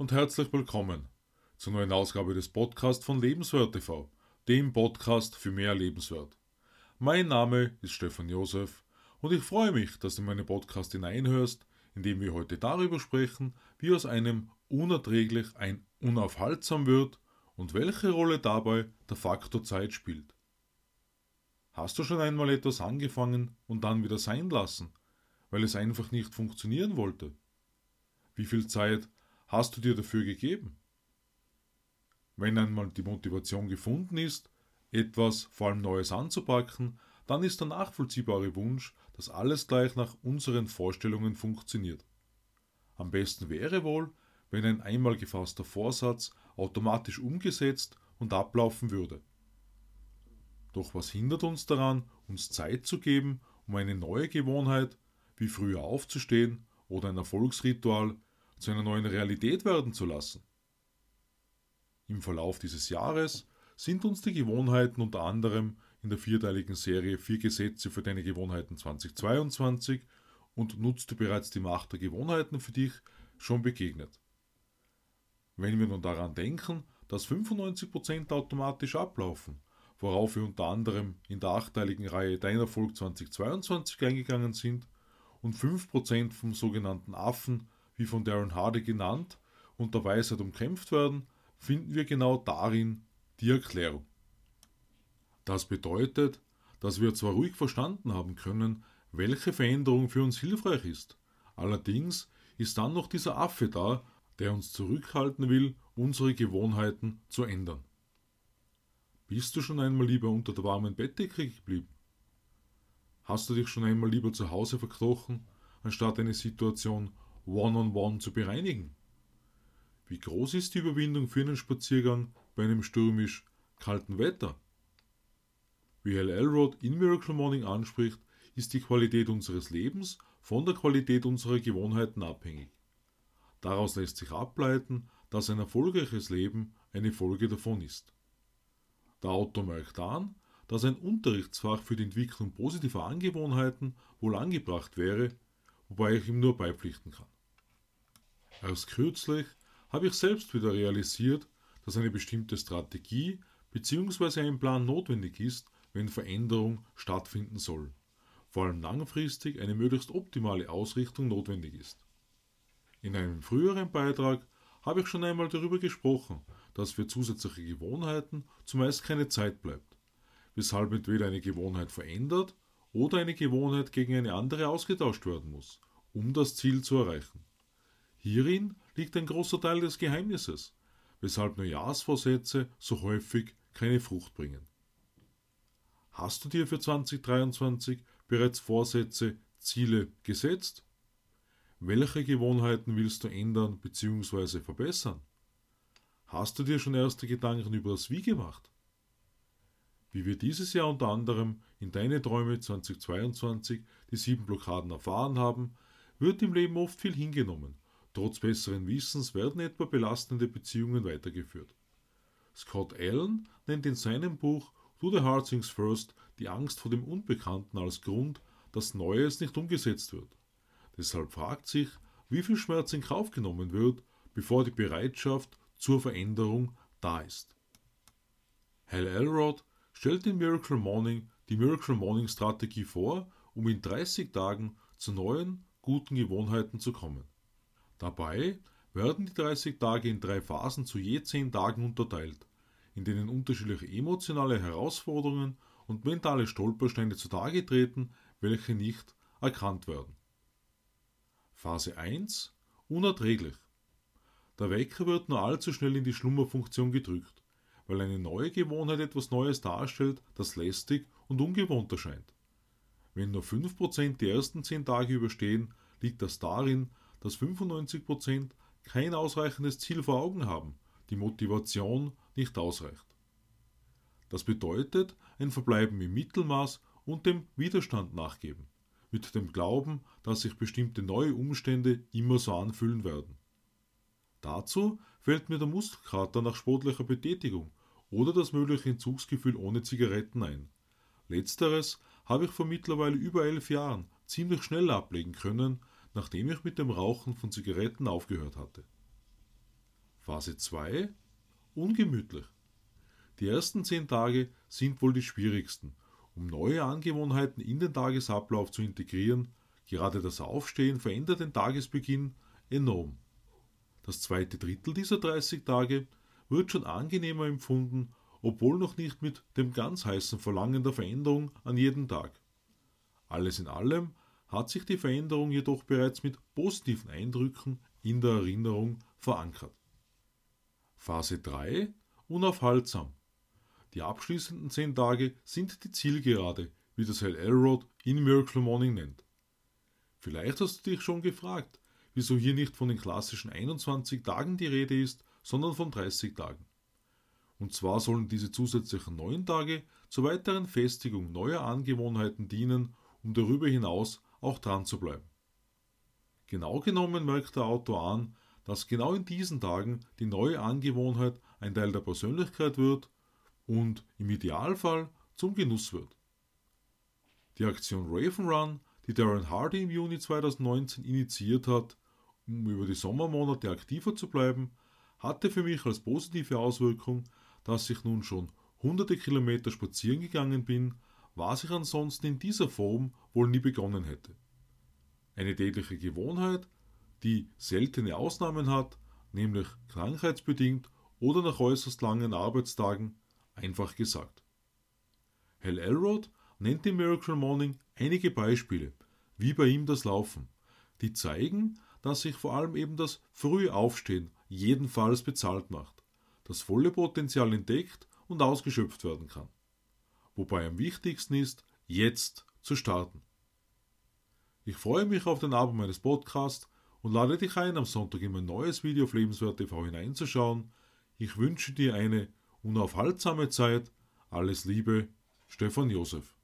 und herzlich willkommen zur neuen Ausgabe des Podcasts von Lebenswert TV, dem Podcast für mehr Lebenswert. Mein Name ist Stefan Josef und ich freue mich, dass du in meinen Podcast hineinhörst, in dem wir heute darüber sprechen, wie aus einem unerträglich ein unaufhaltsam wird und welche Rolle dabei der Faktor Zeit spielt. Hast du schon einmal etwas angefangen und dann wieder sein lassen, weil es einfach nicht funktionieren wollte? Wie viel Zeit hast du dir dafür gegeben? Wenn einmal die Motivation gefunden ist, etwas, vor allem Neues anzupacken, dann ist der nachvollziehbare Wunsch, dass alles gleich nach unseren Vorstellungen funktioniert. Am besten wäre wohl, wenn ein einmal gefasster Vorsatz automatisch umgesetzt und ablaufen würde. Doch was hindert uns daran, uns Zeit zu geben, um eine neue Gewohnheit, wie früher aufzustehen oder ein Erfolgsritual, zu einer neuen Realität werden zu lassen? Im Verlauf dieses Jahres sind uns die Gewohnheiten unter anderem in der vierteiligen Serie Vier Gesetze für deine Gewohnheiten 2022 und nutzt du bereits die Macht der Gewohnheiten für dich schon begegnet. Wenn wir nun daran denken, dass 95% automatisch ablaufen, worauf wir unter anderem in der achteiligen Reihe Dein Erfolg 2022 eingegangen sind und 5% vom sogenannten Affen, wie von Darren Hardy genannt, unter Weisheit umkämpft werden, finden wir genau darin die Erklärung. Das bedeutet, dass wir zwar ruhig verstanden haben können, welche Veränderung für uns hilfreich ist, allerdings ist dann noch dieser Affe da, der uns zurückhalten will, unsere Gewohnheiten zu ändern. Bist du schon einmal lieber unter der warmen Bettdecke geblieben? Hast du dich schon einmal lieber zu Hause verkrochen, anstatt eine Situation one-on-one -on -one zu bereinigen? Wie groß ist die Überwindung für einen Spaziergang bei einem stürmisch kalten Wetter? Wie Hal Elrod in Miracle Morning anspricht, ist die Qualität unseres Lebens von der Qualität unserer Gewohnheiten abhängig. Daraus lässt sich ableiten, dass ein erfolgreiches Leben eine Folge davon ist. Der Autor merkt an, dass ein Unterrichtsfach für die Entwicklung positiver Angewohnheiten wohl angebracht wäre, wobei ich ihm nur beipflichten kann. Erst kürzlich habe ich selbst wieder realisiert, dass eine bestimmte Strategie bzw. ein Plan notwendig ist, wenn Veränderung stattfinden soll. Vor allem langfristig eine möglichst optimale Ausrichtung notwendig ist. In einem früheren Beitrag habe ich schon einmal darüber gesprochen, dass für zusätzliche Gewohnheiten zumeist keine Zeit bleibt, weshalb entweder eine Gewohnheit verändert oder eine Gewohnheit gegen eine andere ausgetauscht werden muss, um das Ziel zu erreichen. Hierin liegt ein großer Teil des Geheimnisses, weshalb Neujahrsvorsätze so häufig keine Frucht bringen. Hast du dir für 2023 bereits Vorsätze, Ziele gesetzt? Welche Gewohnheiten willst du ändern bzw. verbessern? Hast du dir schon erste Gedanken über das Wie gemacht? Wie wir dieses Jahr unter anderem in Deine Träume 2022 die sieben Blockaden erfahren haben, wird im Leben oft viel hingenommen Trotz besseren Wissens werden etwa belastende Beziehungen weitergeführt. Scott Allen nennt in seinem Buch Do the Hard Things First die Angst vor dem Unbekannten als Grund, dass Neues nicht umgesetzt wird. Deshalb fragt sich, wie viel Schmerz in Kauf genommen wird, bevor die Bereitschaft zur Veränderung da ist. Hal Elrod stellt in Miracle Morning die Miracle Morning Strategie vor, um in 30 Tagen zu neuen, guten Gewohnheiten zu kommen. Dabei werden die 30 Tage in drei Phasen zu je 10 Tagen unterteilt, in denen unterschiedliche emotionale Herausforderungen und mentale Stolpersteine zutage treten, welche nicht erkannt werden. Phase 1 Unerträglich. Der Wecker wird nur allzu schnell in die Schlummerfunktion gedrückt, weil eine neue Gewohnheit etwas Neues darstellt, das lästig und ungewohnt erscheint. Wenn nur 5% die ersten 10 Tage überstehen, liegt das darin, dass 95% kein ausreichendes Ziel vor Augen haben, die Motivation nicht ausreicht. Das bedeutet ein Verbleiben im Mittelmaß und dem Widerstand nachgeben, mit dem Glauben, dass sich bestimmte neue Umstände immer so anfühlen werden. Dazu fällt mir der Muskelkater nach sportlicher Betätigung oder das mögliche Entzugsgefühl ohne Zigaretten ein. Letzteres habe ich vor mittlerweile über elf Jahren ziemlich schnell ablegen können, nachdem ich mit dem Rauchen von Zigaretten aufgehört hatte. Phase 2 ungemütlich. Die ersten zehn Tage sind wohl die schwierigsten, um neue Angewohnheiten in den Tagesablauf zu integrieren. Gerade das Aufstehen verändert den Tagesbeginn enorm. Das zweite Drittel dieser 30 Tage wird schon angenehmer empfunden, obwohl noch nicht mit dem ganz heißen Verlangen der Veränderung an jeden Tag. Alles in allem hat sich die Veränderung jedoch bereits mit positiven Eindrücken in der Erinnerung verankert. Phase 3 Unaufhaltsam. Die abschließenden 10 Tage sind die Zielgerade, wie das Hell Elrod in Miracle Morning nennt. Vielleicht hast du dich schon gefragt, wieso hier nicht von den klassischen 21 Tagen die Rede ist, sondern von 30 Tagen. Und zwar sollen diese zusätzlichen 9 Tage zur weiteren Festigung neuer Angewohnheiten dienen, um darüber hinaus auch dran zu bleiben. Genau genommen merkt der Autor an, dass genau in diesen Tagen die neue Angewohnheit ein Teil der Persönlichkeit wird und im Idealfall zum Genuss wird. Die Aktion Raven Run, die Darren Hardy im Juni 2019 initiiert hat, um über die Sommermonate aktiver zu bleiben, hatte für mich als positive Auswirkung, dass ich nun schon hunderte Kilometer spazieren gegangen bin, was ich ansonsten in dieser Form wohl nie begonnen hätte. Eine tägliche Gewohnheit, die seltene Ausnahmen hat, nämlich krankheitsbedingt oder nach äußerst langen Arbeitstagen, einfach gesagt. Hal Elrod nennt im Miracle Morning einige Beispiele, wie bei ihm das Laufen, die zeigen, dass sich vor allem eben das frühe Aufstehen jedenfalls bezahlt macht, das volle Potenzial entdeckt und ausgeschöpft werden kann. Wobei am wichtigsten ist, jetzt zu starten. Ich freue mich auf den Abend meines Podcasts und lade dich ein, am Sonntag in mein neues Video auf Lebenswert TV hineinzuschauen. Ich wünsche dir eine unaufhaltsame Zeit. Alles Liebe, Stefan Josef.